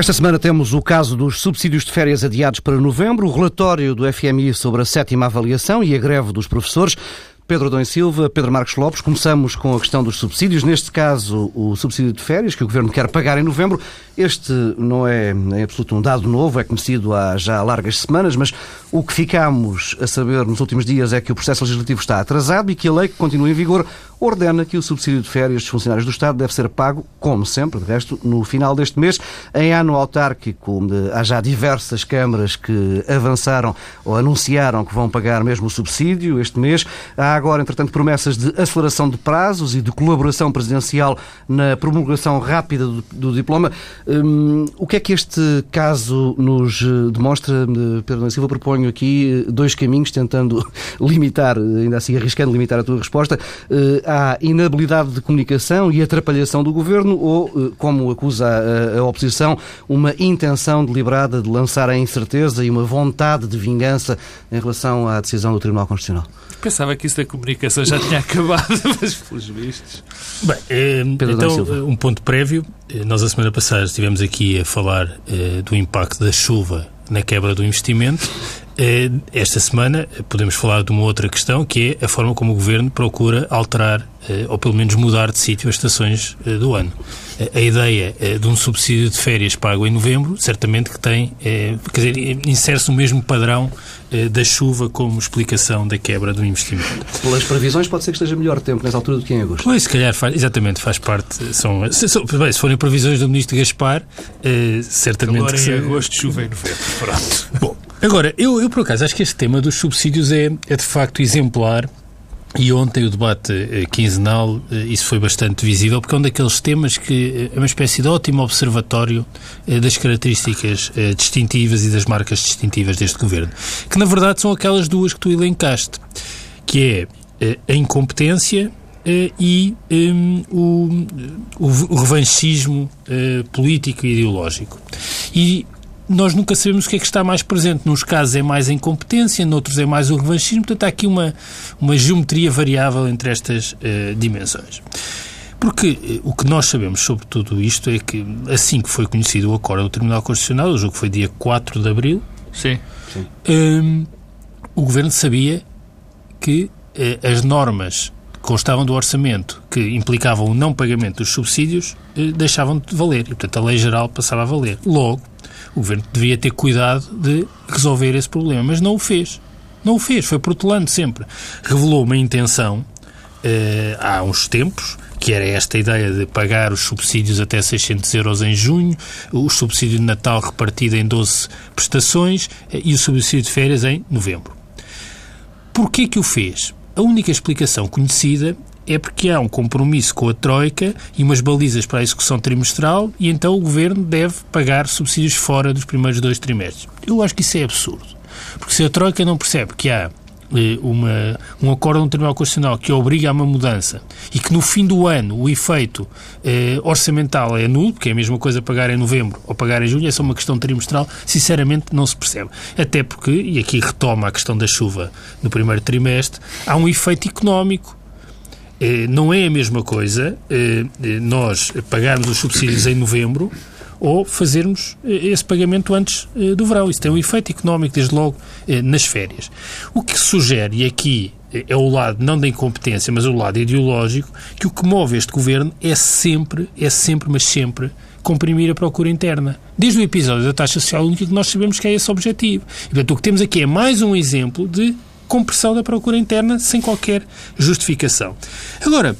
Esta semana temos o caso dos subsídios de férias adiados para novembro, o relatório do FMI sobre a sétima avaliação e a greve dos professores. Pedro Dom Silva, Pedro Marcos Lopes, começamos com a questão dos subsídios. Neste caso, o subsídio de férias que o Governo quer pagar em novembro. Este não é em absoluto um dado novo, é conhecido há já largas semanas, mas o que ficamos a saber nos últimos dias é que o processo legislativo está atrasado e que a lei que continua em vigor ordena que o subsídio de férias dos funcionários do Estado deve ser pago, como sempre, de resto, no final deste mês. Em ano autárquico, há já diversas câmaras que avançaram ou anunciaram que vão pagar mesmo o subsídio este mês. Há agora, entretanto, promessas de aceleração de prazos e de colaboração presidencial na promulgação rápida do, do diploma. Hum, o que é que este caso nos eh, demonstra? Eh, Pedro Silva, proponho aqui eh, dois caminhos, tentando limitar, ainda assim arriscando limitar a tua resposta. Há inabilidade de comunicação e atrapalhação do governo ou, como acusa a, a oposição, uma intenção deliberada de lançar a incerteza e uma vontade de vingança em relação à decisão do Tribunal Constitucional? Pensava que isso da comunicação já tinha acabado, mas pelos vistos. Bem, eh, então, um ponto prévio. Eh, nós, a semana passada, estivemos aqui a falar eh, do impacto da chuva na quebra do investimento. Eh, esta semana podemos falar de uma outra questão, que é a forma como o Governo procura alterar, eh, ou pelo menos mudar de sítio, as estações eh, do ano. A ideia de um subsídio de férias pago em novembro, certamente que tem, quer dizer, insere-se o mesmo padrão da chuva como explicação da quebra do investimento. Pelas previsões pode ser que esteja melhor tempo nessa altura do que em agosto. Pois, se calhar, faz, exatamente, faz parte. São, se, bem, se forem previsões do Ministro Gaspar, certamente... Agora em agosto, chuva em novembro. Pronto. Bom, Agora, eu, eu por acaso acho que este tema dos subsídios é, é de facto exemplar e ontem o debate eh, quinzenal, eh, isso foi bastante visível, porque é um daqueles temas que eh, é uma espécie de ótimo observatório das características distintivas e das marcas distintivas deste governo, que na verdade são aquelas duas que tu elencaste, que é a incompetência e um, o, o, revanchismo político e ideológico. E nós nunca sabemos o que é que está mais presente. Nos casos é mais a incompetência, noutros é mais o revanchismo. Portanto, há aqui uma, uma geometria variável entre estas uh, dimensões. Porque uh, o que nós sabemos sobre tudo isto é que, assim que foi conhecido o acordo do Tribunal Constitucional, o jogo foi dia 4 de abril, Sim. Sim. Um, o Governo sabia que uh, as normas que constavam do orçamento que implicavam o não pagamento dos subsídios deixavam de valer. E, portanto, a lei geral passava a valer. Logo, o Governo devia ter cuidado de resolver esse problema, mas não o fez. Não o fez, foi protelando sempre. Revelou uma intenção eh, há uns tempos, que era esta ideia de pagar os subsídios até 600 euros em junho, o subsídio de Natal repartido em 12 prestações eh, e o subsídio de férias em novembro. Porquê que o fez? A única explicação conhecida é porque há um compromisso com a Troika e umas balizas para a execução trimestral e então o Governo deve pagar subsídios fora dos primeiros dois trimestres. Eu acho que isso é absurdo. Porque se a Troika não percebe que há eh, uma, um acordo no Tribunal Constitucional que obriga a uma mudança e que no fim do ano o efeito eh, orçamental é nulo, porque é a mesma coisa pagar em novembro ou pagar em julho, é só uma questão trimestral, sinceramente não se percebe. Até porque, e aqui retoma a questão da chuva no primeiro trimestre, há um efeito económico não é a mesma coisa eh, eh, nós pagarmos os subsídios em novembro ou fazermos esse pagamento antes do verão. Isso tem um efeito económico, desde logo, nas férias. O que sugere, e aqui é o lado não da incompetência, mas o lado ideológico, que o que move este governo é sempre, é sempre, mas sempre, comprimir a procura interna. Desde o episódio da taxa social única que nós sabemos que é esse o objetivo. E, portanto, o que temos aqui é mais um exemplo de compressão da procura interna sem qualquer justificação. Agora,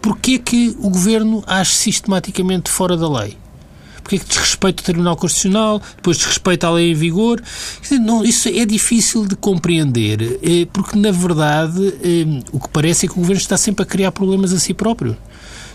porquê que o Governo age sistematicamente fora da lei? Porquê que desrespeita o Tribunal Constitucional, depois desrespeita a lei em vigor? Não, isso é difícil de compreender, eh, porque, na verdade, eh, o que parece é que o Governo está sempre a criar problemas a si próprio.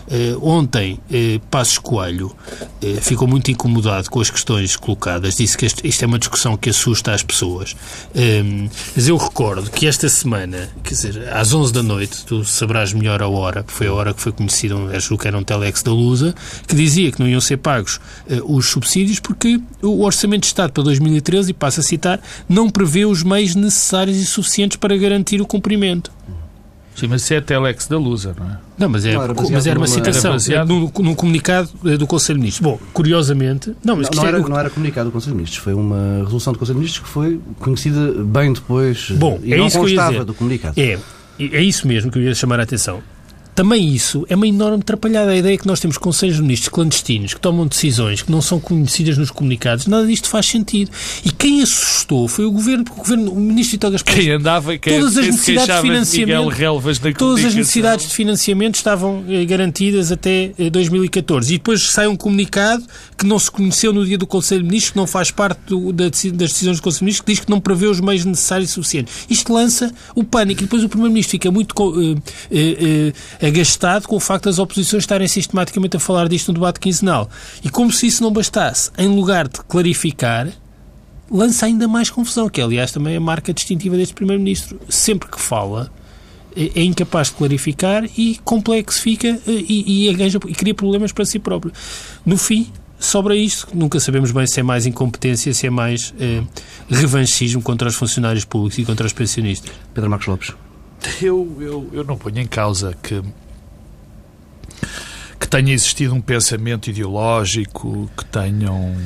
Uh, ontem, uh, Passos Coelho uh, ficou muito incomodado com as questões colocadas, disse que isto é uma discussão que assusta as pessoas. Um, mas eu recordo que esta semana, quer dizer, às 11 da noite, tu sabrás melhor a hora, porque foi a hora que foi conhecida, acho que era um telex da Lusa, que dizia que não iam ser pagos os subsídios porque o Orçamento de Estado para 2013, e passo a citar, não prevê os meios necessários e suficientes para garantir o cumprimento. Sim, mas isso é a Telex da Lusa, não é? Não, mas, é, não, era mas era uma citação era num, num, comunicado eh, do Conselho de Ministros. Bom, curiosamente... Não, mas não, não, era, não era comunicado do Conselho de Ministros, foi uma resolução do Conselho de Ministros que foi conhecida bem depois Bom, e é não isso constava do comunicado. É, é isso mesmo que eu ia chamar a atenção também isso é uma enorme atrapalhada. A ideia que nós temos conselhos de ministros clandestinos que tomam decisões que não são conhecidas nos comunicados, nada disto faz sentido. E quem assustou foi o governo, porque o governo, o ministro Vitor Gaspar. Quem andava e quem todas as necessidades de financiamento, todas as necessidades de financiamento estavam eh, garantidas até eh, 2014. E depois sai um comunicado que não se conheceu no dia do Conselho de Ministros, que não faz parte do, da, das decisões do Conselho de Ministros, que diz que não prevê os meios necessários e suficientes. Isto lança o pânico. E depois o Primeiro-Ministro fica muito uh, uh, agastado com o facto das oposições estarem sistematicamente a falar disto no debate quinzenal. E como se isso não bastasse, em lugar de clarificar, lança ainda mais confusão, que é, aliás, também a marca distintiva deste Primeiro-Ministro. Sempre que fala, é, é incapaz de clarificar e complexifica eh, e, e, e cria problemas para si próprio. No fim, sobra isto. Nunca sabemos bem se é mais incompetência, se é mais eh, revanchismo contra os funcionários públicos e contra os pensionistas. Pedro Marcos Lopes. Eu, eu, eu não ponho em causa que que tenha existido um pensamento ideológico, que tenham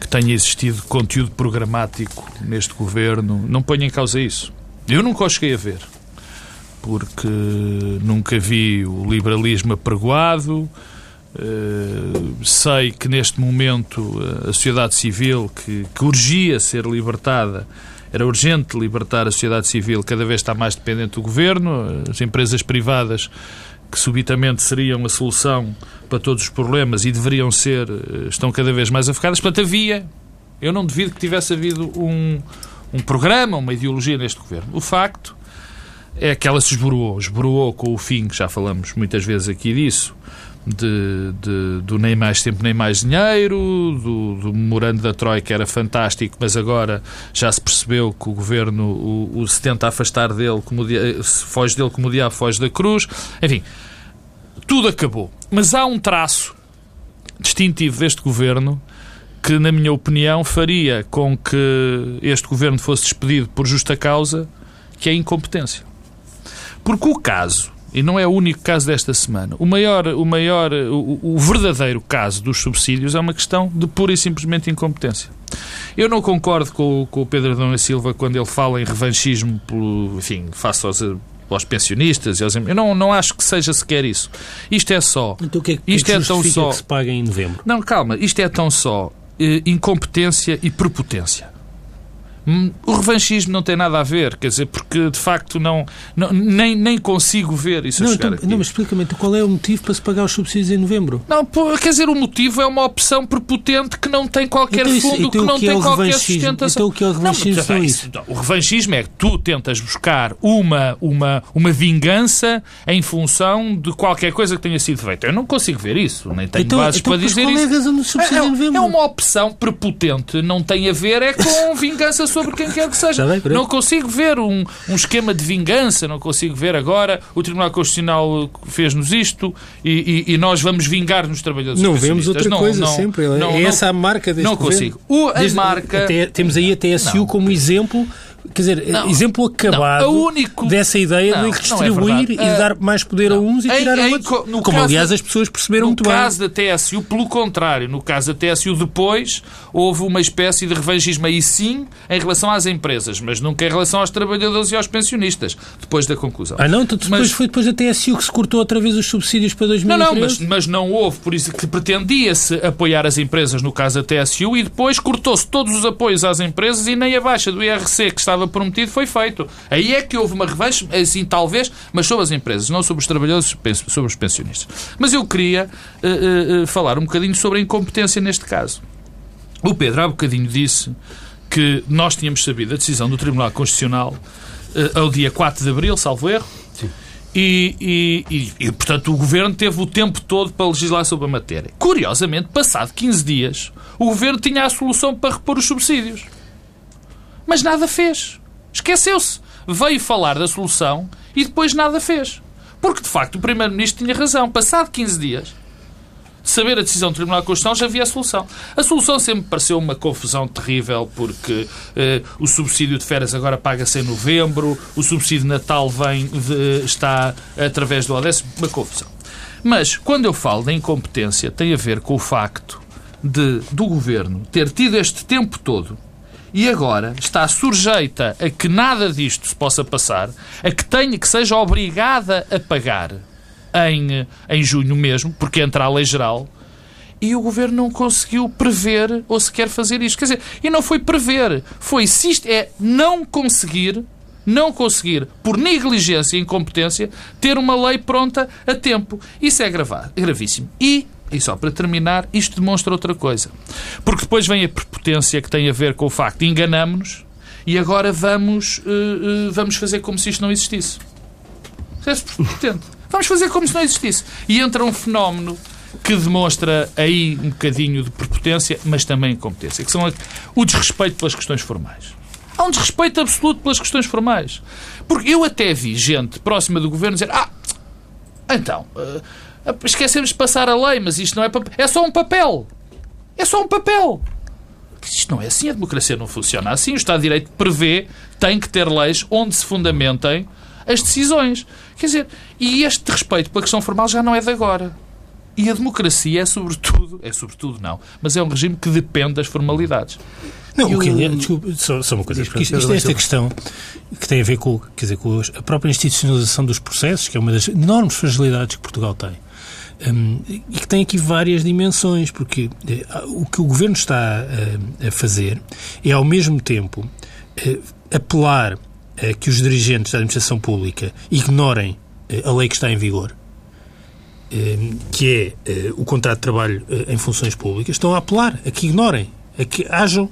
que tenha existido conteúdo programático neste governo. Não ponho em causa isso. Eu nunca o cheguei a ver, porque nunca vi o liberalismo apregoado. Uh, sei que neste momento a sociedade civil, que, que urgia ser libertada, era urgente libertar a sociedade civil, cada vez está mais dependente do governo. As empresas privadas que subitamente seriam a solução para todos os problemas e deveriam ser, eh, estão cada vez mais afocadas. Portanto, havia, eu não devido que tivesse havido um, um programa, uma ideologia neste governo. O facto é que ela se esboroou, esboroou com o fim, que já falamos muitas vezes aqui disso, de, de, do nem mais tempo nem mais dinheiro, do, do memorando da Troika era fantástico, mas agora já se percebeu que o governo o, o se tenta afastar dele, como o, foge dele como o diabo foge da cruz. Enfim, tudo acabou. Mas há um traço distintivo deste governo que, na minha opinião, faria com que este governo fosse despedido por justa causa, que é a incompetência. Porque o caso e não é o único caso desta semana. O maior, o maior, o, o, verdadeiro caso dos subsídios é uma questão de pura e simplesmente incompetência. Eu não concordo com, com o Pedro Adão e Silva quando ele fala em revanchismo, pelo, enfim, face aos, aos pensionistas. Aos, eu não, não acho que seja sequer isso. Isto é só. Então o que é que, isto é tão só. Que se paga em novembro? Não, calma. Isto é tão só eh, incompetência e prepotência. Hum, o revanchismo não tem nada a ver, quer dizer, porque de facto não, não nem, nem consigo ver isso não, a chegar então, Não, mas explica-me, então, qual é o motivo para se pagar os subsídios em novembro? Não, quer dizer, o motivo é uma opção prepotente que não tem qualquer então, isso, fundo, então, que não que é tem qualquer sustentação. Então o que é o revanchismo? Não, isso, o revanchismo é que tu tentas buscar uma, uma, uma vingança em função de qualquer coisa que tenha sido feita. Eu não consigo ver isso, nem tenho então, bases então, para dizer qual isso. É, é, é uma opção prepotente, não tem a ver é com vingança sobre quem quer que seja. Não consigo ver um, um esquema de vingança, não consigo ver agora o Tribunal Constitucional fez-nos isto e, e, e, nós vamos vingar nos trabalhadores Não vemos outra não, coisa não, sempre. Não, é essa a marca deste Não consigo. O, a Desde, marca... Até, temos aí a TSU como exemplo Quer dizer, não, exemplo acabado não, único... dessa ideia não, de redistribuir é e dar mais poder a uns e tirar a outros. Como, aliás, as pessoas perceberam muito bem. No caso da TSU, pelo contrário, no caso da TSU, depois houve uma espécie de revanchismo aí sim em relação às empresas, mas nunca em relação aos trabalhadores e aos pensionistas, depois da conclusão. Ah, não? Então depois mas... foi depois da TSU que se cortou outra vez os subsídios para 2013? Não, não, mas, mas não houve, por isso que pretendia-se apoiar as empresas no caso da TSU e depois cortou-se todos os apoios às empresas e nem a baixa do IRC que estava prometido foi feito. Aí é que houve uma revanche, assim talvez, mas sobre as empresas, não sobre os trabalhadores, sobre os pensionistas. Mas eu queria uh, uh, falar um bocadinho sobre a incompetência neste caso. O Pedro há bocadinho disse que nós tínhamos sabido a decisão do Tribunal Constitucional uh, ao dia 4 de Abril, salvo erro. E, e, e, e, portanto, o Governo teve o tempo todo para legislar sobre a matéria. Curiosamente, passado 15 dias, o Governo tinha a solução para repor os subsídios. Mas nada fez. Esqueceu-se. Veio falar da solução e depois nada fez. Porque, de facto, o Primeiro-Ministro tinha razão. Passado 15 dias, saber a decisão do Tribunal Constitucional, já havia a solução. A solução sempre pareceu uma confusão terrível, porque eh, o subsídio de férias agora paga-se em novembro, o subsídio de Natal vem de, está através do ODS, uma confusão. Mas, quando eu falo da incompetência, tem a ver com o facto de, do Governo ter tido este tempo todo e agora está sujeita a que nada disto se possa passar, a que tenha que seja obrigada a pagar em, em junho mesmo, porque entra a lei geral, e o governo não conseguiu prever ou sequer fazer isto. Quer dizer, e não foi prever, foi é não conseguir, não conseguir, por negligência e incompetência, ter uma lei pronta a tempo. Isso é gravíssimo. E e só para terminar, isto demonstra outra coisa. Porque depois vem a prepotência que tem a ver com o facto de enganamos-nos e agora vamos, uh, uh, vamos fazer como se isto não existisse. É prepotente. Vamos fazer como se não existisse. E entra um fenómeno que demonstra aí um bocadinho de prepotência, mas também incompetência, que são o desrespeito pelas questões formais. Há um desrespeito absoluto pelas questões formais. Porque eu até vi gente próxima do governo dizer: Ah, então, uh, esquecemos de passar a lei, mas isto não é papel. É só um papel. É só um papel. Isto não é assim, a democracia não funciona assim. O Estado de Direito prevê, tem que ter leis onde se fundamentem as decisões. Quer dizer, e este respeito pela questão formal já não é de agora. E a democracia é sobretudo, é sobretudo não, mas é um regime que depende das formalidades. Não, o que é, desculpe, só, só uma coisa, porque isto, isto é esta questão que tem a ver com, quer dizer, com a própria institucionalização dos processos, que é uma das enormes fragilidades que Portugal tem. Um, e que tem aqui várias dimensões, porque uh, o que o Governo está uh, a fazer é, ao mesmo tempo, uh, apelar a que os dirigentes da administração pública ignorem a lei que está em vigor, que é o contrato de trabalho em funções públicas, estão a apelar a que ignorem, a que hajam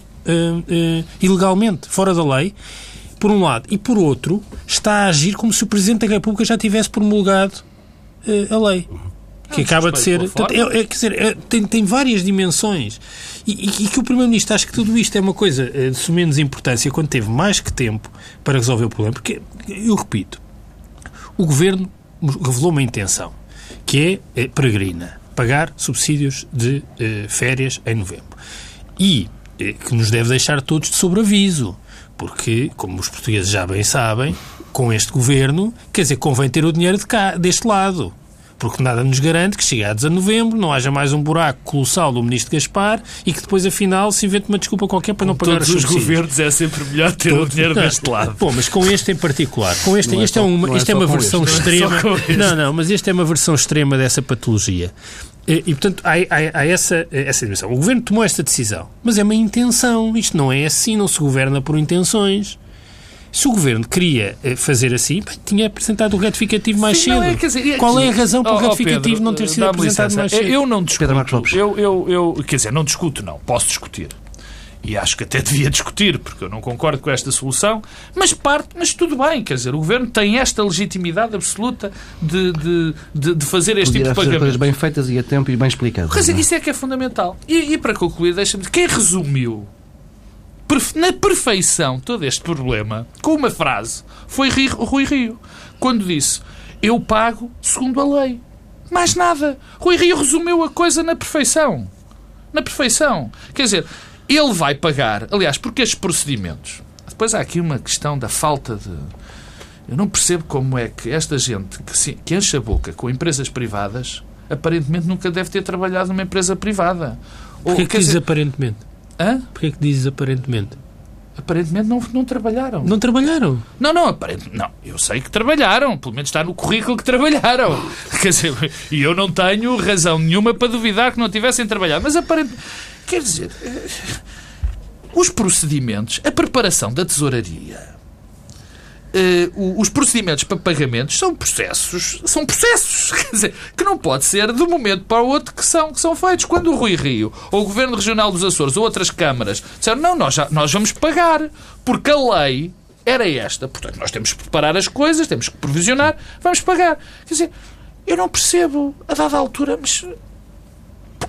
ilegalmente, fora da lei, por um lado, e por outro, está a agir como se o Presidente da República já tivesse promulgado a lei que acaba de ser. é, é, quer dizer, é, tem, tem várias dimensões. E, e, e que o Primeiro-Ministro acha que tudo isto é uma coisa eh, de menos importância quando teve mais que tempo para resolver o problema. Porque, eu repito, o Governo revelou uma intenção, que é, é peregrina pagar subsídios de eh, férias em novembro. E eh, que nos deve deixar todos de sobreaviso. Porque, como os portugueses já bem sabem, com este governo, quer dizer, convém ter o dinheiro de cá, deste lado porque nada nos garante que chegados a novembro não haja mais um buraco colossal do ministro Gaspar e que depois, afinal, se invente uma desculpa qualquer para não pagar os subsídios. Os governos é sempre melhor ter Todo, o dinheiro não, deste lado. Bom, mas com este em particular, com este, este é, é, uma, é, é uma versão este. extrema. Não, é não, não, mas este é uma versão extrema dessa patologia. E, e portanto, há, há, há, essa, essa dimensão. O Governo tomou esta decisão, mas é uma intenção. Isto não é assim, não se governa por intenções. Se o Governo queria eh, fazer assim, tinha apresentado o retificativo mais Sim, cedo. É, dizer, é Qual é a razão para o oh, oh retificativo Pedro, não ter sido apresentado licença. mais cedo? Eu não discuto. Eu, eu, eu, quer dizer, não discuto, não. Posso discutir. E acho que até devia discutir, porque eu não concordo com esta solução, mas parte, mas tudo bem, quer dizer, o Governo tem esta legitimidade absoluta de, de, de, de fazer este Podia tipo de pagamento. coisas bem feitas e a tempo e bem explicadas. Quer dizer, é? isso é que é fundamental. E, e para concluir, deixa-me quem resumiu na perfeição todo este problema com uma frase foi Rui Rio, quando disse eu pago segundo a lei. Mais nada. Rui Rio resumiu a coisa na perfeição. Na perfeição. Quer dizer, ele vai pagar, aliás, porque estes procedimentos. Depois há aqui uma questão da falta de. Eu não percebo como é que esta gente que, se, que enche a boca com empresas privadas aparentemente nunca deve ter trabalhado numa empresa privada. Porquê que diz aparentemente? Hã? Porquê que dizes aparentemente? Aparentemente não, não trabalharam. Não trabalharam? Não, não, aparentemente. Não, eu sei que trabalharam. Pelo menos está no currículo que trabalharam. Quer dizer, e eu não tenho razão nenhuma para duvidar que não tivessem trabalhado. Mas aparentemente. Quer dizer. Eh, os procedimentos, a preparação da tesouraria uh, os procedimentos para pagamentos são processos, são processos, quer dizer, que não pode ser de um momento para o outro que são, que são feitos. Quando o Rui Rio, ou o Governo Regional dos Açores, ou outras câmaras disseram, não, nós, já, nós vamos pagar, porque a lei era esta. Portanto, nós temos que preparar as coisas, temos que provisionar, vamos pagar. Quer dizer, eu não percebo, a dada altura, mas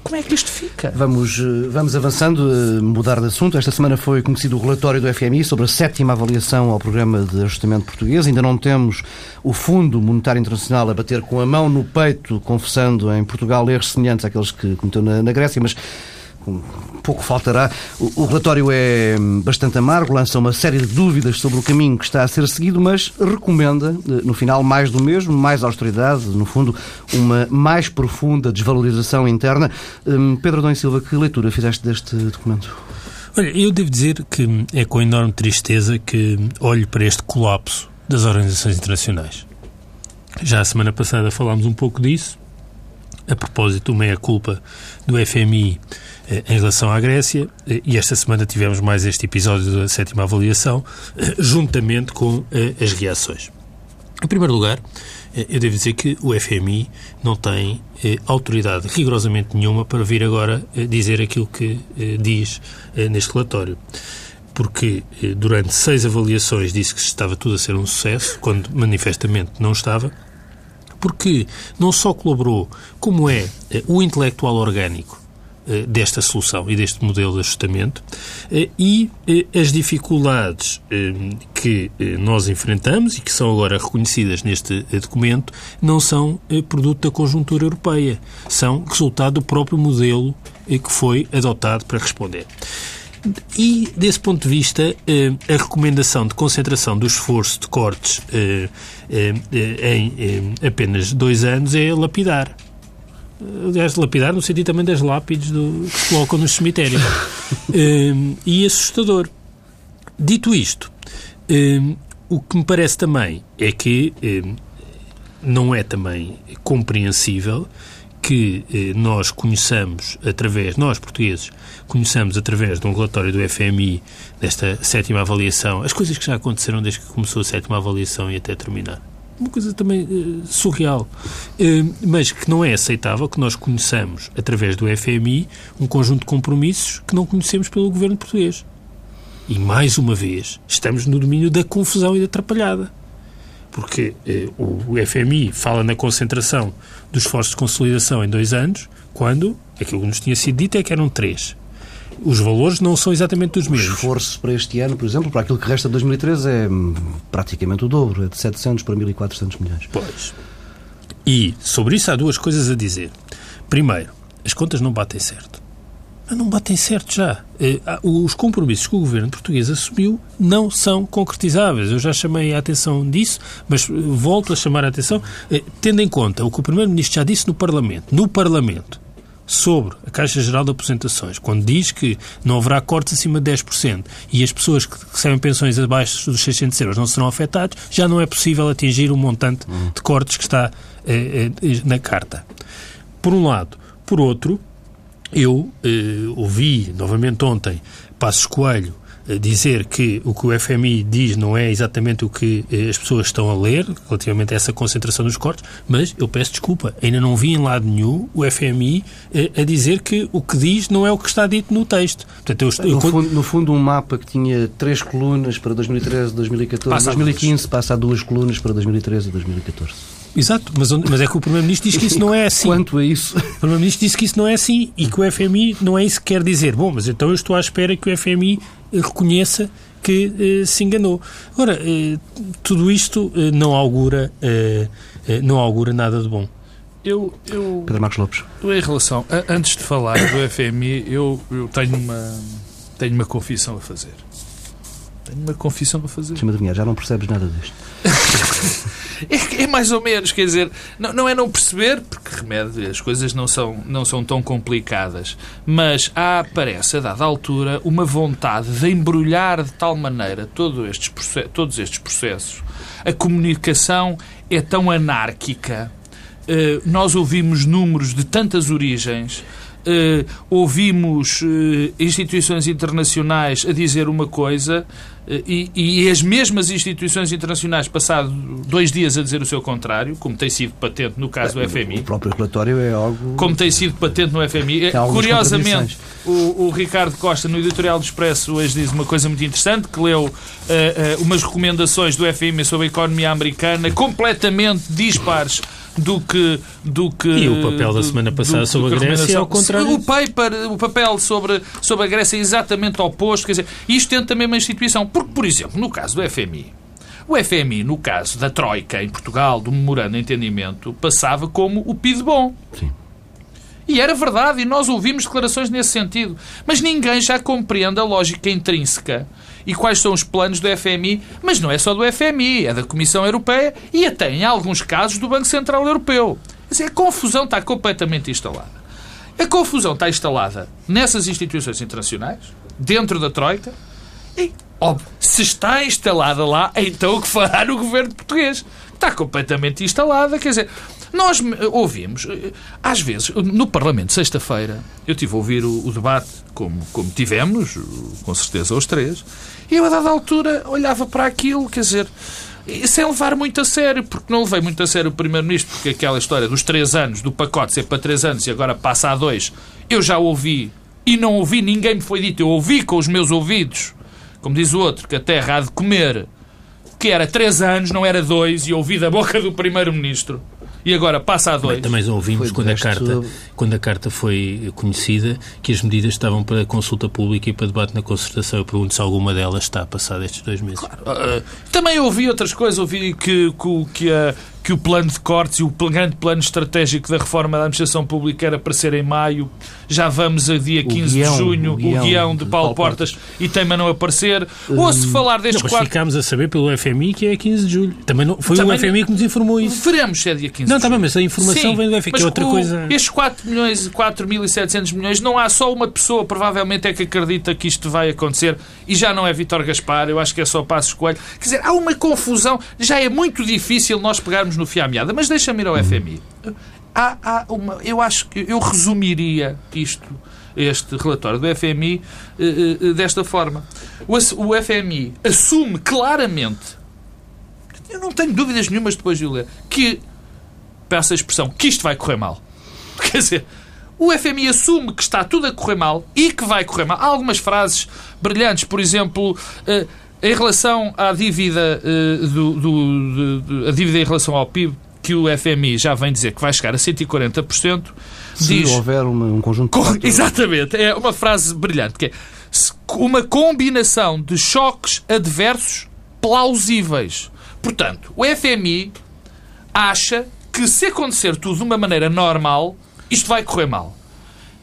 como é que isto fica? Vamos, eh, vamos avançando, mudar de assunto. Esta semana foi conhecido o relatório do FMI sobre a sétima avaliação ao programa de ajustamento português. Ainda não temos o Fundo Monetário Internacional a bater com a mão no peito, confessando em Portugal erros semelhantes àqueles que cometeu na, na Grécia, mas pouco faltará. O, relatório é bastante amargo, lança uma série de dúvidas sobre o caminho que está a ser seguido, mas recomenda, eh, no final, mais do mesmo, mais austeridade, no fundo, uma mais profunda desvalorização interna. Hum, Pedro Dom Silva, que leitura fizeste deste documento? Olha, eu devo dizer que é com enorme tristeza que olho para este colapso das organizações internacionais. Já a semana passada falámos um pouco disso, a propósito do meia-culpa do FMI em relação à Grécia, eh, e esta semana tivemos mais este episódio da sétima avaliação, eh, juntamente com as reações. Em primeiro lugar, eu devo dizer que o FMI não tem autoridade rigorosamente nenhuma para vir agora dizer aquilo que diz neste relatório. Porque durante seis avaliações disse que estava tudo a ser um sucesso, quando manifestamente não estava, porque não só colaborou, como é o intelectual orgânico eh, desta solução e deste modelo de ajustamento. Eh, e eh, as dificuldades que nós enfrentamos e que são agora reconhecidas neste documento não são produto da conjuntura europeia, são resultado do próprio modelo que foi adotado para responder. E, desse ponto de vista, a recomendação de concentração do esforço de cortes em apenas dois anos é lapidar aliás, lapidar no sentido também das lápides do, que se colocam nos cemitérios. um, e assustador. Dito isto, um, o que me parece também é que um, não é também compreensível que eh, nós conheçamos através, nós portugueses, conheçamos através de um relatório do FMI desta sétima avaliação, as coisas que já aconteceram desde que começou a sétima avaliação e até terminar uma coisa também uh, surreal, uh, mas que não é aceitável que nós conheçamos, através do FMI, um conjunto de compromissos que não conhecemos pelo governo português. E, mais uma vez, estamos no domínio da confusão e da atrapalhada. Porque uh, o FMI fala na concentração dos esforços de consolidação em dois anos, quando aquilo que nos tinha sido dito é que eram três os valores não são exatamente os mesmos. O esforço para este ano, por exemplo, para aquilo que resta de 2013 é hum, praticamente o dobro, é de 700 para 1.400 milhões. Pois. E sobre isso há duas coisas a dizer. Primeiro, as contas não batem certo. Mas não batem certo já. Eh, os compromissos que o governo português assumiu não são concretizáveis. Eu já chamei a atenção disso, mas eh, volto a chamar a atenção, eh, tendo em conta o que o Primeiro-Ministro já disse no Parlamento. No Parlamento, sobre a Caixa Geral de Aposentações, quando diz que não haverá cortes acima de 10% e as pessoas que recebem pensões abaixo dos 600 euros não serão afetadas, já não é possível atingir o montante de cortes que está eh, eh, na carta. Por um lado. Por outro, eu eh, ouvi novamente ontem Passos Coelho dizer que o que o FMI diz não é exatamente o que eh, as pessoas estão a ler relativamente a essa concentração dos cortes, mas eu peço desculpa, ainda não vi em lado nenhum o FMI eh, a dizer que o que diz não é o que está dito no texto. Portanto, eu, no, eu... fundo, no, fundo, um mapa que tinha três colunas para 2013, 2014, passa 2015 passa a duas colunas para 2013 e 2014. Exato, mas, mas é que o Primeiro-Ministro diz que isso não é assim. Quanto a isso? O Primeiro-Ministro disse que isso não é assim e que o FMI não é isso que quer dizer. Bom, mas então eu estou à espera que o FMI reconheça que eh, se enganou. Agora, eh, tudo isto eh, não augura eh, eh, não augura nada de bom. Eu, eu, Pedro Marcos Lopes. Eu, em relação, a, antes de falar do FMI, eu, eu tenho uma tenho uma confissão a fazer. Tenho uma confissão a fazer. Chama de já não percebes nada disto. É, é, mais ou menos, quer dizer, não, não é não perceber, porque remédio, as coisas não são, não são tão complicadas, mas há, parece, a dada altura, uma vontade de embrulhar de tal maneira todos estes, todos estes processos. A comunicação é tão anárquica, uh, nós ouvimos números de tantas origens ouvimos uh, instituições internacionais a dizer uma coisa e, e, as mesmas instituições internacionais, passado dois dias a dizer o seu contrário, como tem sido patente no caso do FMI. O próprio relatório é algo. Como tem sido patente no FMI. Curiosamente, o, o, Ricardo Costa, no editorial do Expresso, hoje diz uma coisa muito interessante: que leu uh, uh, umas recomendações do FMI sobre a economia americana completamente dispares do que, do que. E o papel da semana passada do, sobre a Grécia é ao contrário. O, paper, o papel sobre, sobre a Grécia é exatamente oposto. Quer dizer, isto tenta também uma instituição. Porque, por exemplo, no caso do FMI, o FMI, no caso da Troika em Portugal, do memorando de entendimento, passava como o PID bom. Sim. E era verdade, e nós ouvimos declarações nesse sentido. Mas ninguém já compreende a lógica intrínseca e quais são os planos do FMI, mas não é só do FMI, é da Comissão Europeia e até, em alguns casos, do Banco Central Europeu. Dizer, a confusão está completamente instalada. A confusão está instalada nessas instituições internacionais, dentro da Troika, e, óbvio, se está instalada lá, então o que fará no governo português? Está completamente instalada, quer dizer, nós ouvimos, eh, às vezes, no Parlamento, sexta-feira, eu tive a ouvir o, o, debate, como, como tivemos, com certeza os três, e eu, a dada altura, olhava para aquilo, quer dizer, sem levar muito a sério, porque não levei muito a sério o Primeiro-Ministro, porque aquela história dos três anos, do pacote ser para três anos e agora passa a dois, eu já ouvi e não ouvi, ninguém me foi dito, eu ouvi com os meus ouvidos, como diz o outro, que a terra há de comer, que era três anos, não era dois, e ouvi da boca do Primeiro-Ministro e agora passa a dois. Também ouvimos quando a, carta, quando a carta foi conhecida que as medidas estavam para consulta pública e para debate na concertação. Eu pergunto se alguma delas está passada estes dois meses. Claro. Uh, também ouvi outras coisas. Ouvi que, que, que a que o plano de cortes e o grande plano estratégico da reforma da administração pública era para ser em maio. Já vamos a dia 15 guião, de junho, o guião, o guião de, de Paulo, Paulo Portas, Portas, e tema a não aparecer. Hum, Ouço falar destes não, quatro... ficámos a saber pelo FMI que é 15 de julho. Também não, foi Também o FMI que nos informou isso. Veremos se é dia 15 Não, está bem, mas a informação Sim, vem do FMI, que é outra o, coisa... Estes 4 milhões, 4.700 milhões, não há só uma pessoa, provavelmente, é que acredita que isto vai acontecer, e já não é Vítor Gaspar, eu acho que é só Passos Coelho. Quer dizer, há uma confusão, já é muito difícil nós pegarmos no fio à meada, mas deixa-me ir ao FMI. Há, há uma, eu acho que eu resumiria isto, este relatório do FMI, eh, eh, desta forma. O, FMI assume claramente, eu não tenho dúvidas nenhumas depois de o ler, que, peço a expressão, que isto vai correr mal. Quer dizer, o FMI assume que está tudo a correr mal e que vai correr mal. Há algumas frases brilhantes, por exemplo, eh, em relação à dívida, do, do, do, a dívida em relação ao PIB, que o FMI já vem dizer que vai chegar a 140%. Se diz, houver uma, um conjunto de... Exatamente. É uma frase brilhante, que é uma combinação de choques adversos plausíveis. Portanto, o FMI acha que se acontecer tudo de uma maneira normal, isto vai correr mal.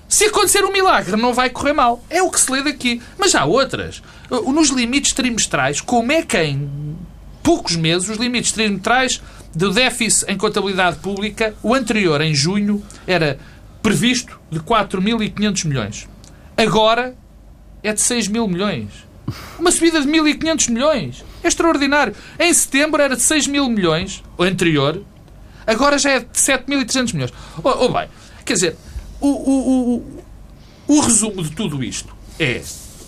Se acontecer um milagre, não vai correr mal. É o que se lê daqui. Mas há outras. Nos limites trimestrais, como é que em poucos meses os limites trimestrais do déficit em contabilidade pública, o anterior, em junho, era previsto de 4.500 milhões. Agora é de 6 mil milhões. Uma subida de 1.500 milhões. É extraordinário. Em setembro era de 6 mil milhões, o anterior. Agora já é de 7.300 milhões. Ou, oh, bem, quer dizer, o, o, o, o resumo de tudo isto é,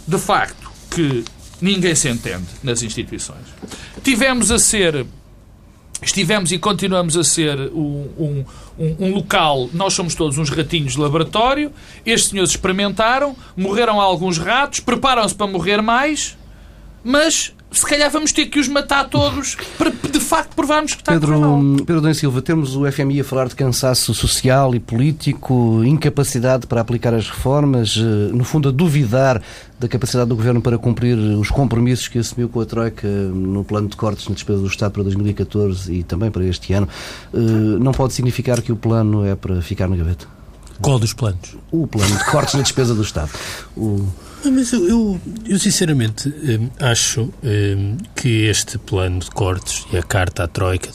de facto, que ninguém se entende nas instituições. Tivemos a ser estivemos e continuamos a ser um, um, um, local, nós somos todos uns ratinhos de laboratório, estes senhores experimentaram, morreram alguns ratos, preparam-se para morrer mais, mas se calhar vamos ter que os matar todos para de facto provarmos que está Pedro, a mal. Pedro Dan Silva, temos o FMI a falar de cansaço social e político, incapacidade para aplicar as reformas, eh, no fundo a duvidar da capacidade do Governo para cumprir os compromissos que assumiu com a Troika no plano de cortes na despesa do Estado para 2014 e também para este ano. Eh, não pode significar que o plano é para ficar na gaveta? Qual dos planos? O plano de cortes na despesa do Estado. O... Mas eu, eu, eu sinceramente hum, acho hum, que este plano de cortes e a carta à Troika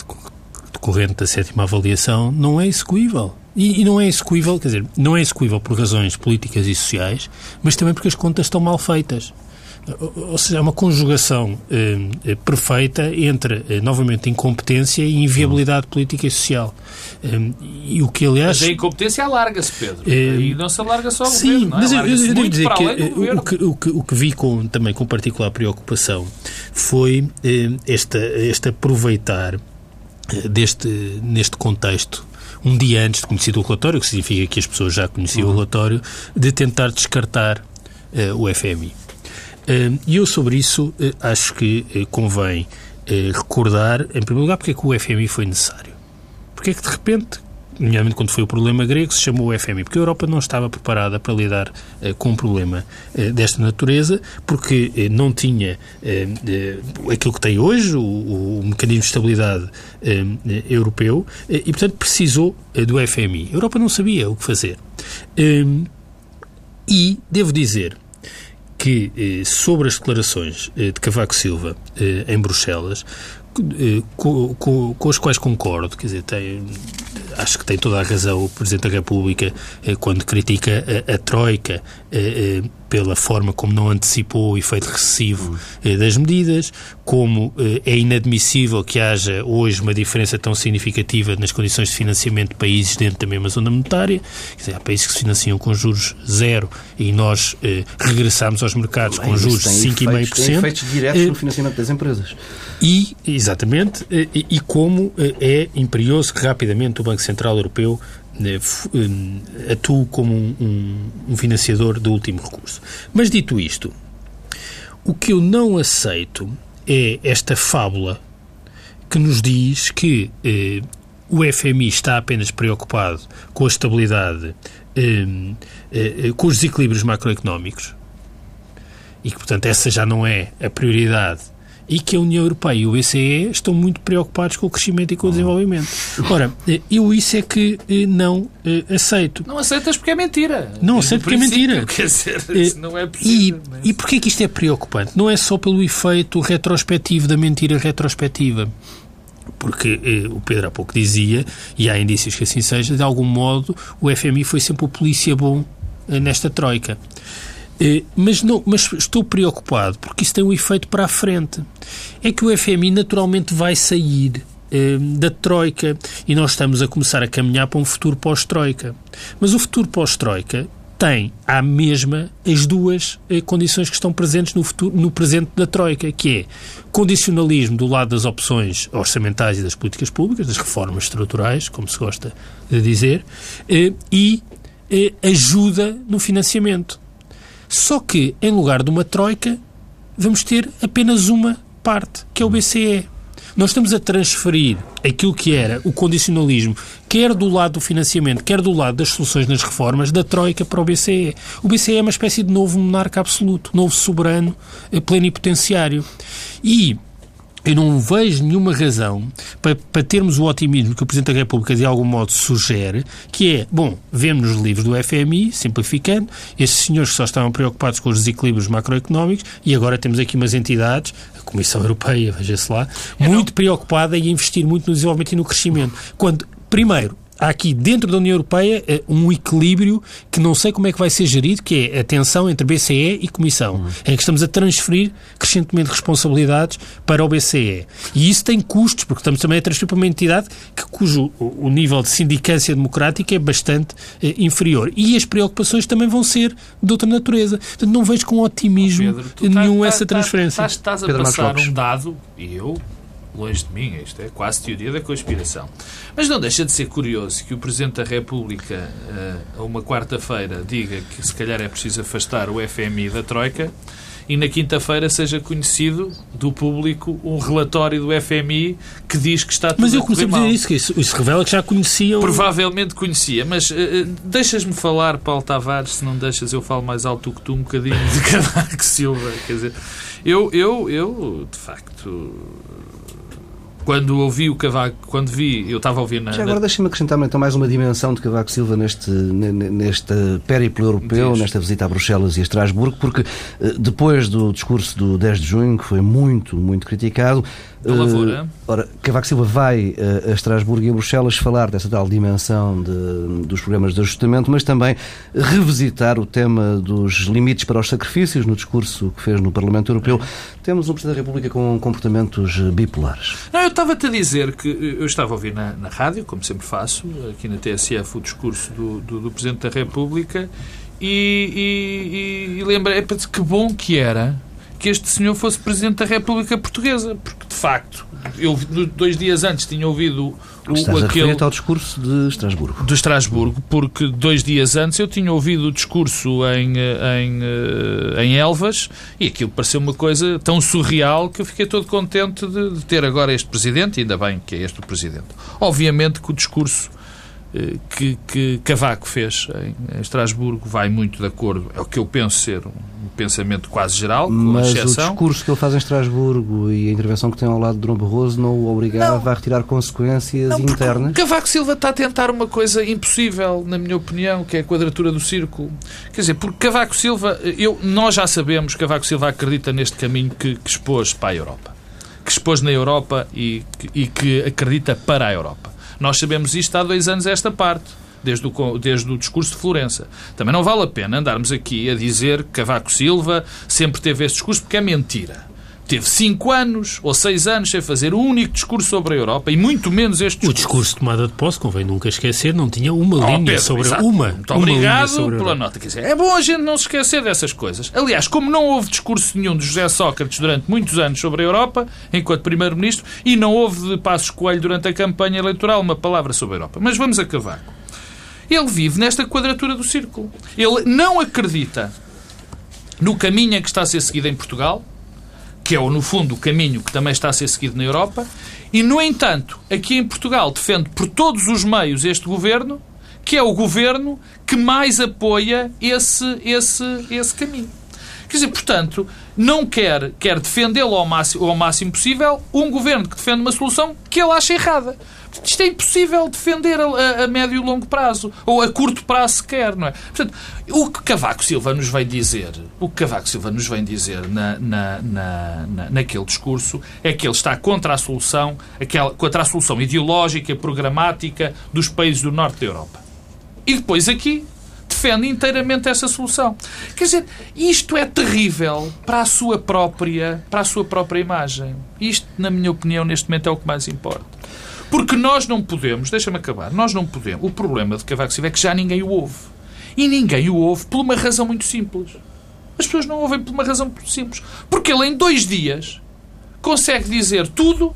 decorrente da sétima avaliação não é execuível. E, e, não é execuível, quer dizer, não é execuível por razões políticas e sociais, mas também porque as contas estão mal feitas. Ou seja, é uma conjugação eh, perfeita entre, eh, novamente, incompetência e inviabilidade política e social. Eh, e o que, aliás... Mas a incompetência alarga-se, Pedro. Eh, e não se alarga só ao sim, governo. Sim, mas eu, eu devo dizer que o que, o, que, o que vi com, também com particular preocupação foi eh, este, aproveitar eh, deste, neste contexto um dia antes de conhecer o relatório, o que significa que as pessoas já conheciam uhum. o relatório, de tentar descartar uh, o FMI. E eu, sobre isso, uh, acho que convém recordar, em primeiro lugar, porque é que o FMI foi necessário. Porque é que, de repente, nomeadamente quando foi o problema grego, se chamou o FMI, porque a Europa não estava preparada para lidar eh, com um problema eh, desta natureza, porque eh, não tinha aquilo que tem hoje, o mecanismo de estabilidade europeu, e, portanto, precisou do FMI. A Europa não sabia o que fazer. E, devo dizer, que sobre as declarações de Cavaco Silva em Bruxelas, com, com, com, as quais concordo, quer dizer, tem, acho que tem toda a razão o Presidente da República eh, quando critica a, a Troika eh, eh, pela forma como não antecipou o efeito recessivo eh, das medidas, como eh, é inadmissível que haja hoje uma diferença tão significativa nas condições de financiamento de países dentro da mesma zona monetária. Quer dizer, há países que se financiam com juros zero e nós eh, regressamos aos mercados Bem, com juros de 5,5%. Tem efeitos diretos no financiamento das empresas. E, exatamente, e, e como é imperioso que rapidamente o Banco Central Europeu né, eh, atuo como um, um, financiador do último recurso. Mas dito isto, o que eu não aceito é esta fábula que nos diz que eh, o FMI está apenas preocupado com a estabilidade, eh, eh, com os desequilíbrios macroeconómicos e que, portanto, essa já não é a prioridade e que a União Europeia e o BCE estão muito preocupados com o crescimento e com o desenvolvimento. Ora, eu isso é que eh, não eh, aceito. Não aceitas porque é mentira. Não aceito porque é mentira. Quer dizer, eh, não é possível. E, e porquê que isto é preocupante? Não é só pelo efeito retrospectivo da mentira retrospectiva porque eh, o Pedro há pouco dizia, e há indícios que assim seja, de algum modo o FMI foi sempre o polícia bom eh, nesta troika. Eh, mas, não, mas estou preocupado porque isso tem um efeito para a frente. É que o FMI naturalmente vai sair eh, da Troika e nós estamos a começar a caminhar para um futuro pós-Troika. Mas o futuro pós-Troika tem à mesma as duas eh, condições que estão presentes no, futuro, no presente da Troika, que é condicionalismo do lado das opções orçamentais e das políticas públicas, das reformas estruturais, como se gosta de dizer, e ajuda no financiamento. Só que, em lugar de uma troika, vamos ter apenas uma parte, que é o BCE. Nós estamos a transferir aquilo que era o condicionalismo, quer do lado do financiamento, quer do lado das soluções nas reformas, da Troika para o BCE. O BCE é uma espécie de novo monarca absoluto, novo soberano eh, plenipotenciário. E eu não vejo nenhuma razão para, para, termos o otimismo que o Presidente da República de algum modo sugere, que é, bom, vemos nos livros do FMI, simplificando, esses senhores que só estavam preocupados com os desequilíbrios macroeconómicos e agora temos aqui umas entidades, a Comissão Europeia, veja-se lá, muito preocupada em investir muito no desenvolvimento e no crescimento. Quando, primeiro, há aqui dentro da União Europeia eh, um equilíbrio que não sei como é que vai ser gerido, que é a tensão entre BCE e Comissão, uhum. em que estamos a transferir crescentemente responsabilidades para o BCE. E isso tem custos, porque estamos também a transferir para uma entidade que, cujo o nível de sindicância democrática é bastante eh, inferior. E as preocupações também vão ser de outra natureza. Portanto, não vejo com otimismo Pedro, nenhum tá, essa transferência. Estás, estás a Pedro passar um dado, e eu longe de mim, isto é quase teoria da conspiração. Mas não deixa de ser curioso que o Presidente da República, eh, a uma quarta-feira, diga que se calhar é preciso afastar o FMI da Troika e na quinta-feira seja conhecido do público um relatório do FMI que diz que está tudo Mas eu comecei a dizer isso, que isso, isso revela que já conhecia. Provavelmente conhecia, mas uh, deixas-me falar, Paulo Tavares, se não deixas eu falo mais alto que tu um bocadinho de Cavaco Silva. Quer dizer, eu, eu, eu de facto quando ouvi o Cavaco, quando vi, eu estava a ouvir na. Já agora deixa-me acrescentar então mais uma dimensão de Cavaco Silva neste, neste périplo europeu, Diz. nesta visita a Bruxelas e a Estrasburgo, porque eh, depois do discurso do 10 de junho, que foi muito, muito criticado, do Lavoura. Uh, ora, Cavaco Silva vai uh, a Estrasburgo e a Bruxelas falar dessa tal dimensão de, dos programas de ajustamento, mas também revisitar o tema dos limites para os sacrifícios no discurso que fez no Parlamento Europeu. Temos um Presidente da República com comportamentos bipolares. Não, eu estava-te a dizer que eu estava a ouvir na, na rádio, como sempre faço, aqui na TSF, o discurso do, do, do Presidente da República e, e, e lembrei que bom que era que este senhor fosse Presidente da República Portuguesa, porque de facto, eu dois dias antes tinha ouvido o, Estás aquele... a ao discurso de Estrasburgo. De Estrasburgo, porque dois dias antes eu tinha ouvido o discurso em, em, eh, em Elvas e aquilo pareceu uma coisa tão surreal que eu fiquei todo contente de, de ter agora este Presidente, e ainda bem que é este o Presidente. Obviamente que o discurso que, que Cavaco fez em, Estrasburgo vai muito de acordo, é o que eu penso ser um pensamento quase geral, com Mas exceção. o discurso que ele faz em Estrasburgo e a intervenção que tem ao lado de Dom Barroso não o obrigava não, a retirar consequências não, internas? Cavaco Silva está a tentar uma coisa impossível, na minha opinião, que é a quadratura do círculo. Quer dizer, porque Cavaco Silva, eu, nós já sabemos que Cavaco Silva acredita neste caminho que, que expôs para a Europa. Que expôs na Europa e, e que acredita para a Europa. Nós sabemos isto há dois anos esta parte. Desde o, desde o discurso de Florença. Também não vale a pena andarmos aqui a dizer que Cavaco Silva sempre teve esse discurso, porque é mentira teve cinco anos ou seis anos sem fazer um único discurso sobre a Europa e muito menos este discurso. O discurso de tomada de posse, convém nunca esquecer, não tinha uma oh, linha Pedro, sobre exato. uma. Muito uma obrigado pela nota. Quer dizer, é bom a gente não se esquecer dessas coisas. Aliás, como não houve discurso nenhum de José Sócrates durante muitos anos sobre a Europa, enquanto Primeiro-Ministro, e não houve de Passos Coelho durante a campanha eleitoral uma palavra sobre a Europa. Mas vamos a Cavaco. Ele vive nesta quadratura do círculo. Ele não acredita no caminho que está a ser seguido em Portugal, que é, no fundo, o caminho que também está a ser seguido na Europa, e, no entanto, aqui em Portugal defende por todos os meios este governo, que é o governo que mais apoia esse, esse, esse caminho. Quer dizer, portanto, não quer, quer defendê-lo ao máximo, ao máximo possível um governo que defende uma solução que ele acha errada. Isto é impossível defender a, a, médio e longo prazo, ou a curto prazo sequer, não é? Portanto, o que Cavaco Silva nos vem dizer, o que Cavaco Silva nos vem dizer na, na, na, na, naquele discurso é que ele está contra a solução, aquela, contra a solução ideológica, programática dos países do norte da Europa. E depois aqui defende inteiramente essa solução. Quer dizer, isto é terrível para a sua própria, para a sua própria imagem. Isto, na minha opinião, neste momento é o que mais importa. Porque nós não podemos, deixa-me acabar, nós não podemos. O problema de Cavaco Silva é que já ninguém o ouve. E ninguém o ouve por uma razão muito simples. As pessoas não ouvem por uma razão simples. Porque ele, em dois dias, consegue dizer tudo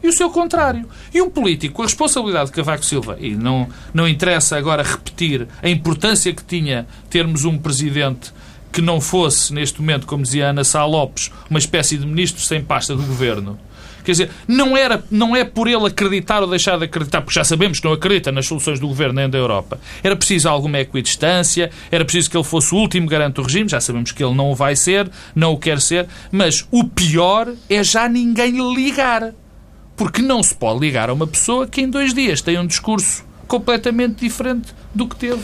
e o seu contrário. E um político, a responsabilidade de Cavaco Silva, e não, não interessa agora repetir a importância que tinha termos um presidente que não fosse, neste momento, como dizia Ana Sá Lopes, uma espécie de ministro sem pasta do governo, Quer dizer, não, era, não é por ele acreditar ou deixar de acreditar, porque já sabemos que não acredita nas soluções do governo nem da Europa. Era preciso alguma equidistância, era preciso que ele fosse o último garante do regime, já sabemos que ele não o vai ser, não o quer ser, mas o pior é já ninguém ligar. Porque não se pode ligar a uma pessoa que em dois dias tem um discurso completamente diferente do que teve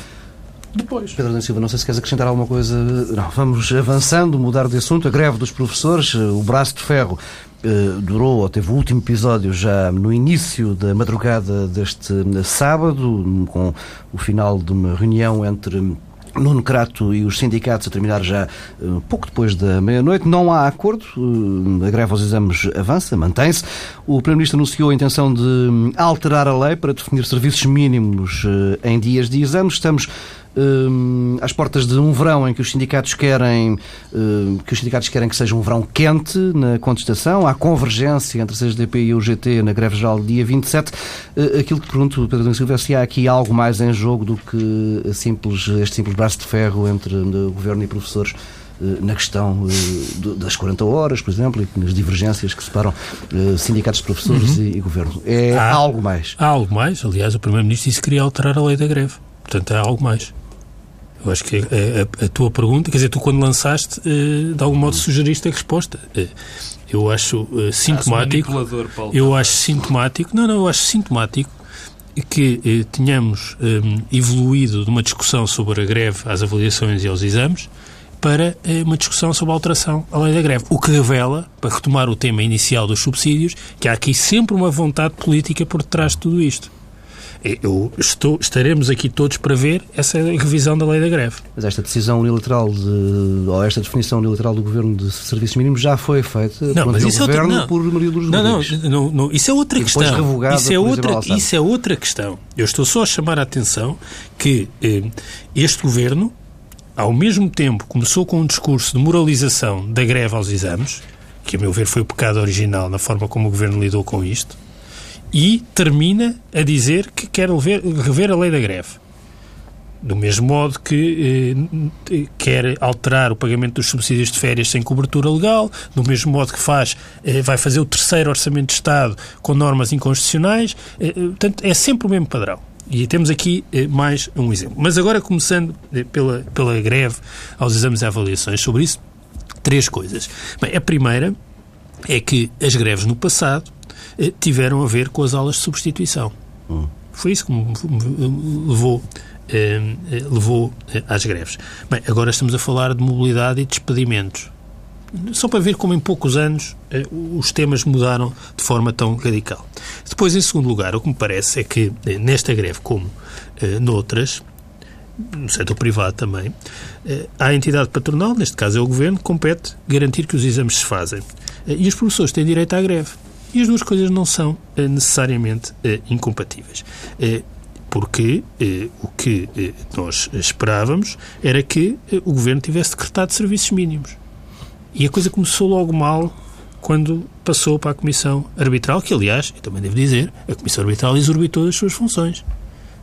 depois. Pedro da Silva, não sei se queres acrescentar alguma coisa. Não, vamos avançando, mudar de assunto. A greve dos professores, o braço de ferro eh, durou, ou teve o último episódio já no início da madrugada deste sábado, com o final de uma reunião entre Nuno Crato e os sindicatos a terminar já uh, pouco depois da meia-noite. Não há acordo, uh, a greve aos exames avança, mantém-se. O Primeiro-Ministro anunciou a intenção de hum, alterar a lei para definir serviços mínimos uh, em dias de exames. Estamos Hum, às portas de um verão em que os sindicatos querem hum, que os sindicatos querem que seja um verão quente na contestação, há convergência entre a CGDP e o GT na greve geral dia 27. Uh, aquilo que pergunto, Pedro Domingos Silva, se há aqui algo mais em jogo do que simples, este simples braço de ferro entre uh, governo e professores na questão das 40 horas, por exemplo, e nas divergências que separam sindicatos de professores uhum. e, e, governo. É há, algo mais? Há algo mais. Aliás, o Primeiro-Ministro disse que queria alterar a lei da greve. Portanto, há algo mais. Eu acho que a, a, a, tua pergunta, quer dizer, tu quando lançaste, uh, de algum modo sugeriste a resposta. Uh, eu acho uh, sintomático. Eu acho sintomático. Não, não, eu acho sintomático que eh, tenhamos evoluído de uma discussão sobre a greve às avaliações e aos exames para eh, uma discussão sobre a alteração à lei da greve. O que revela, para retomar o tema inicial dos subsídios, que há aqui sempre uma vontade política por detrás de tudo isto. Eu estou, estaremos aqui todos para ver essa revisão da lei da greve. Mas esta decisão unilateral, de, ou esta definição unilateral do Governo de serviços mínimos já foi feita não, mas isso é Governo outra, não. por Maria Lourdes não, não, não, não, isso é outra questão. Isso é outra, isso é outra questão. Eu estou só a chamar a atenção que eh, este Governo, ao mesmo tempo, começou com um discurso de moralização da greve aos exames, que a meu ver foi o pecado original na forma como o Governo lidou com isto, e termina a dizer que quer rever, a lei da greve. Do mesmo modo que eh, quer alterar o pagamento dos subsídios de férias sem cobertura legal, do mesmo modo que faz, eh, vai fazer o terceiro orçamento de Estado com normas inconstitucionais. Eh, eh portanto, é sempre o mesmo padrão. E temos aqui eh, mais um exemplo. Mas agora, começando eh, pela, pela greve aos exames e avaliações, sobre isso, três coisas. Bem, a primeira é que as greves no passado tiveram a ver com as aulas de substituição. Hum. Foi isso que me levou, eh, eh, levou às greves. Bem, agora estamos a falar de mobilidade e despedimentos. Só para ver como em poucos anos os temas mudaram de forma tão radical. Depois, em segundo lugar, o que me parece é que nesta greve, como noutras, no setor privado também, a entidade patronal, neste caso é o Governo, compete garantir que os exames se fazem. E os professores têm direito à greve. E as duas coisas não são eh, necessariamente eh, incompatíveis eh, porque eh, o que eh, nós esperávamos era que eh, o Governo tivesse decretado serviços mínimos. E a coisa começou logo mal quando passou para a Comissão Arbitral, que, aliás, eu também devo dizer, a Comissão Arbitral exorbitou as suas funções.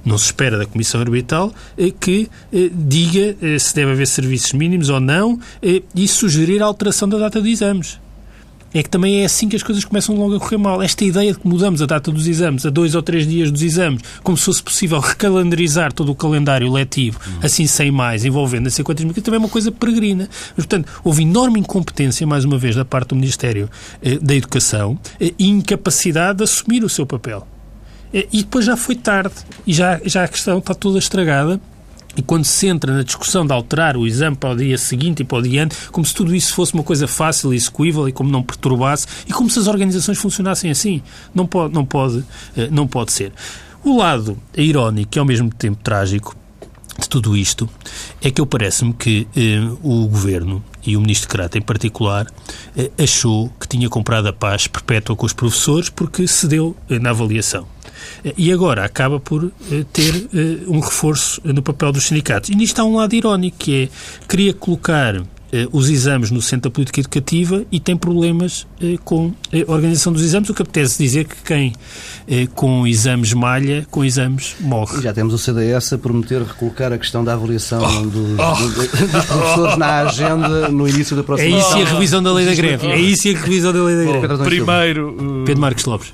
Não se espera da Comissão Arbitral que diga se deve haver serviços mínimos ou não e sugerir a alteração da data de exames é que também é assim que as coisas começam logo a correr mal. Esta ideia de que mudamos a data dos exames a dois ou três dias dos exames, como se fosse possível recalendarizar todo o calendário letivo, assim sem mais, envolvendo a 50 mil, também é uma coisa peregrina. Mas, portanto, houve enorme incompetência, mais uma vez, da parte do Ministério eh, da Educação eh, e incapacidade de assumir o seu papel. Eh, e depois já foi tarde e já, já a questão está toda estragada e quando se entra na discussão de alterar o exame para o dia seguinte e para o dia antes, como se tudo isso fosse uma coisa fácil e execuível e como não perturbasse, e como se as organizações funcionassem assim. Não pode, não pode, eh, não pode ser. O lado irónico e ao mesmo tempo trágico de tudo isto é que eu parece-me que eh, o Governo e o Ministro Crata em particular eh, achou que tinha comprado a paz perpétua com os professores porque cedeu eh, na avaliação e agora acaba por eh, ter eh, um reforço no papel dos sindicatos. E nisto há um lado irónico, que é, queria colocar eh, os exames no centro da política educativa e tem problemas com a organização dos exames, o que apetece dizer que quem com exames malha, com exames morre. E já temos o CDS a prometer recolocar a questão da avaliação oh, dos, oh, dos, professores na agenda no início da próxima É isso e a revisão da lei da greve. É isso e a revisão da lei da greve. Primeiro... Pedro Marcos Lopes.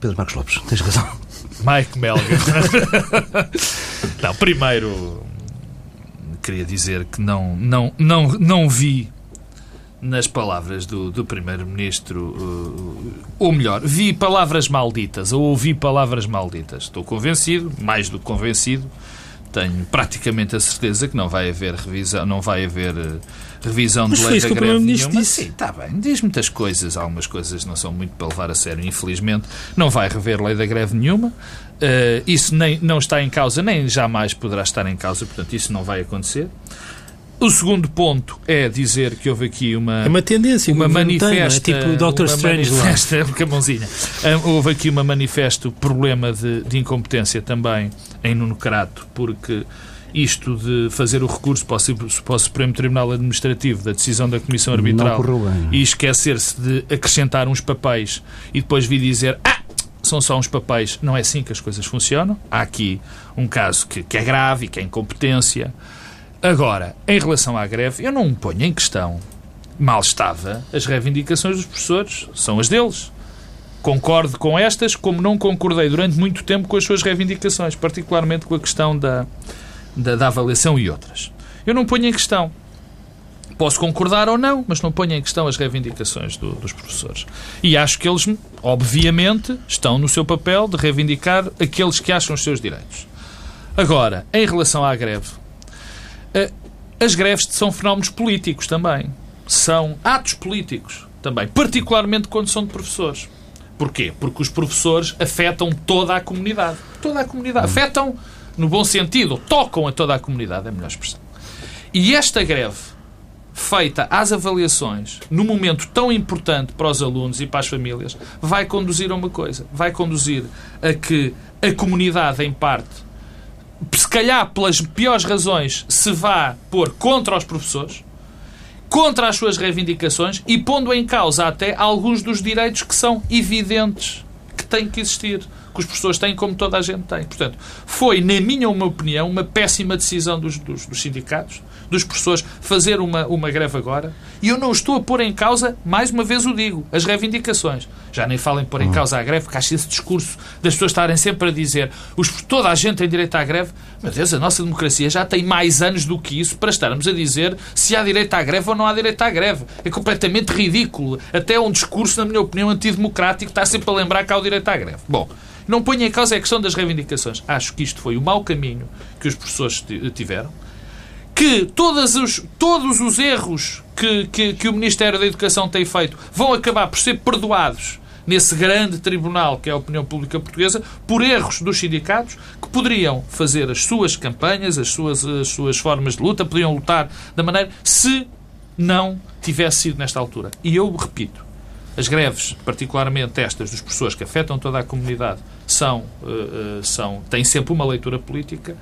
Pedro Marcos Lopes, tens razão. Mike Melga. não, primeiro queria dizer que não, não, não, não vi nas palavras do, do Primeiro-Ministro, uh, ou melhor, vi palavras malditas, ou ouvi palavras malditas. Estou convencido, mais do que convencido, tenho praticamente a certeza que não vai haver revisão, não vai haver uh, revisão Mas de lei da greve nenhuma. Sim, está bem, diz muitas coisas, algumas coisas não são muito para levar a sério, infelizmente. Não vai rever lei da greve nenhuma. Uh, isso nem, não está em causa, nem jamais poderá estar em causa, portanto, isso não vai acontecer. O segundo ponto é dizer que houve aqui uma... É uma tendência. Uma manifesta... Tem, é? Tipo Dr. Strange manifesta, lá. Camãozinha. Houve aqui uma manifesto problema de, de incompetência também em Nuno Crato, porque isto de fazer o recurso para o, para o Supremo Tribunal Administrativo da decisão da Comissão Arbitral e esquecer-se de acrescentar uns papéis e depois vir dizer ah, são só uns papéis. Não é assim que as coisas funcionam. Há aqui um caso que, que é grave e que é incompetência. Agora, em relação à greve, eu não ponho em questão, mal estava, as reivindicações dos professores, são as deles. Concordo com estas, como não concordei durante muito tempo com as suas reivindicações, particularmente com a questão da, da, da avaliação e outras. Eu não ponho em questão. Posso concordar ou não, mas não ponho em questão as reivindicações do, dos professores. E acho que eles, obviamente, estão no seu papel de reivindicar aqueles que acham os seus direitos. Agora, em relação à greve, eh, as greves são fenómenos políticos também. São atos políticos também, particularmente quando são de professores. Porquê? Porque os professores afetam toda a comunidade. Toda a comunidade. Afetam, no bom sentido, tocam a toda a comunidade, é a melhor expressão. E esta greve, feita às avaliações, num momento tão importante para os alunos e para as famílias, vai conduzir a uma coisa. Vai conduzir a que a comunidade, em parte, se calhar pelas piores razões, se vá pôr contra os professores, contra as suas reivindicações e pondo em causa até alguns dos direitos que são evidentes que têm que existir, que os professores têm como toda a gente tem. Portanto, foi, na minha uma opinião, uma péssima decisão dos, dos, dos sindicatos, dos professores, fazer uma, uma greve agora. E eu não estou a pôr em causa, mais uma vez o digo, as reivindicações. Já nem falem pôr em hum. causa a greve, porque acho esse discurso das pessoas estarem sempre a dizer os, toda a gente tem direito à greve. Meu Deus, a nossa democracia já tem mais anos do que isso para estarmos a dizer se há direito à greve ou não há direito à greve. É completamente ridículo. Até um discurso, na minha opinião, antidemocrático está sempre a lembrar que há o direito à greve. Bom, não ponho em causa a questão das reivindicações. Acho que isto foi o mau caminho que os professores tiveram que todos os, todos os erros que, que, que o Ministério da Educação tem feito vão acabar por ser perdoados nesse grande tribunal que é a opinião pública portuguesa, por erros dos sindicatos que poderiam fazer as suas campanhas, as suas, as suas formas de luta, poderiam lutar da maneira se não tivesse sido nesta altura. E eu repito, as greves, particularmente estas dos professores que afetam toda a comunidade, são, uh, são, têm sempre uma leitura política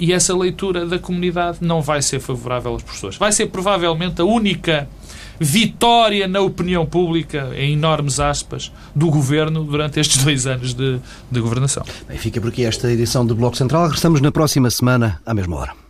e essa leitura da comunidade não vai ser favorável aos professores. Vai ser provavelmente a única vitória na opinião pública, em enormes aspas, do governo durante estes dois anos de, de governação. Bem, fica por aqui esta edição do Bloco Central. Regressamos na próxima semana, à mesma hora.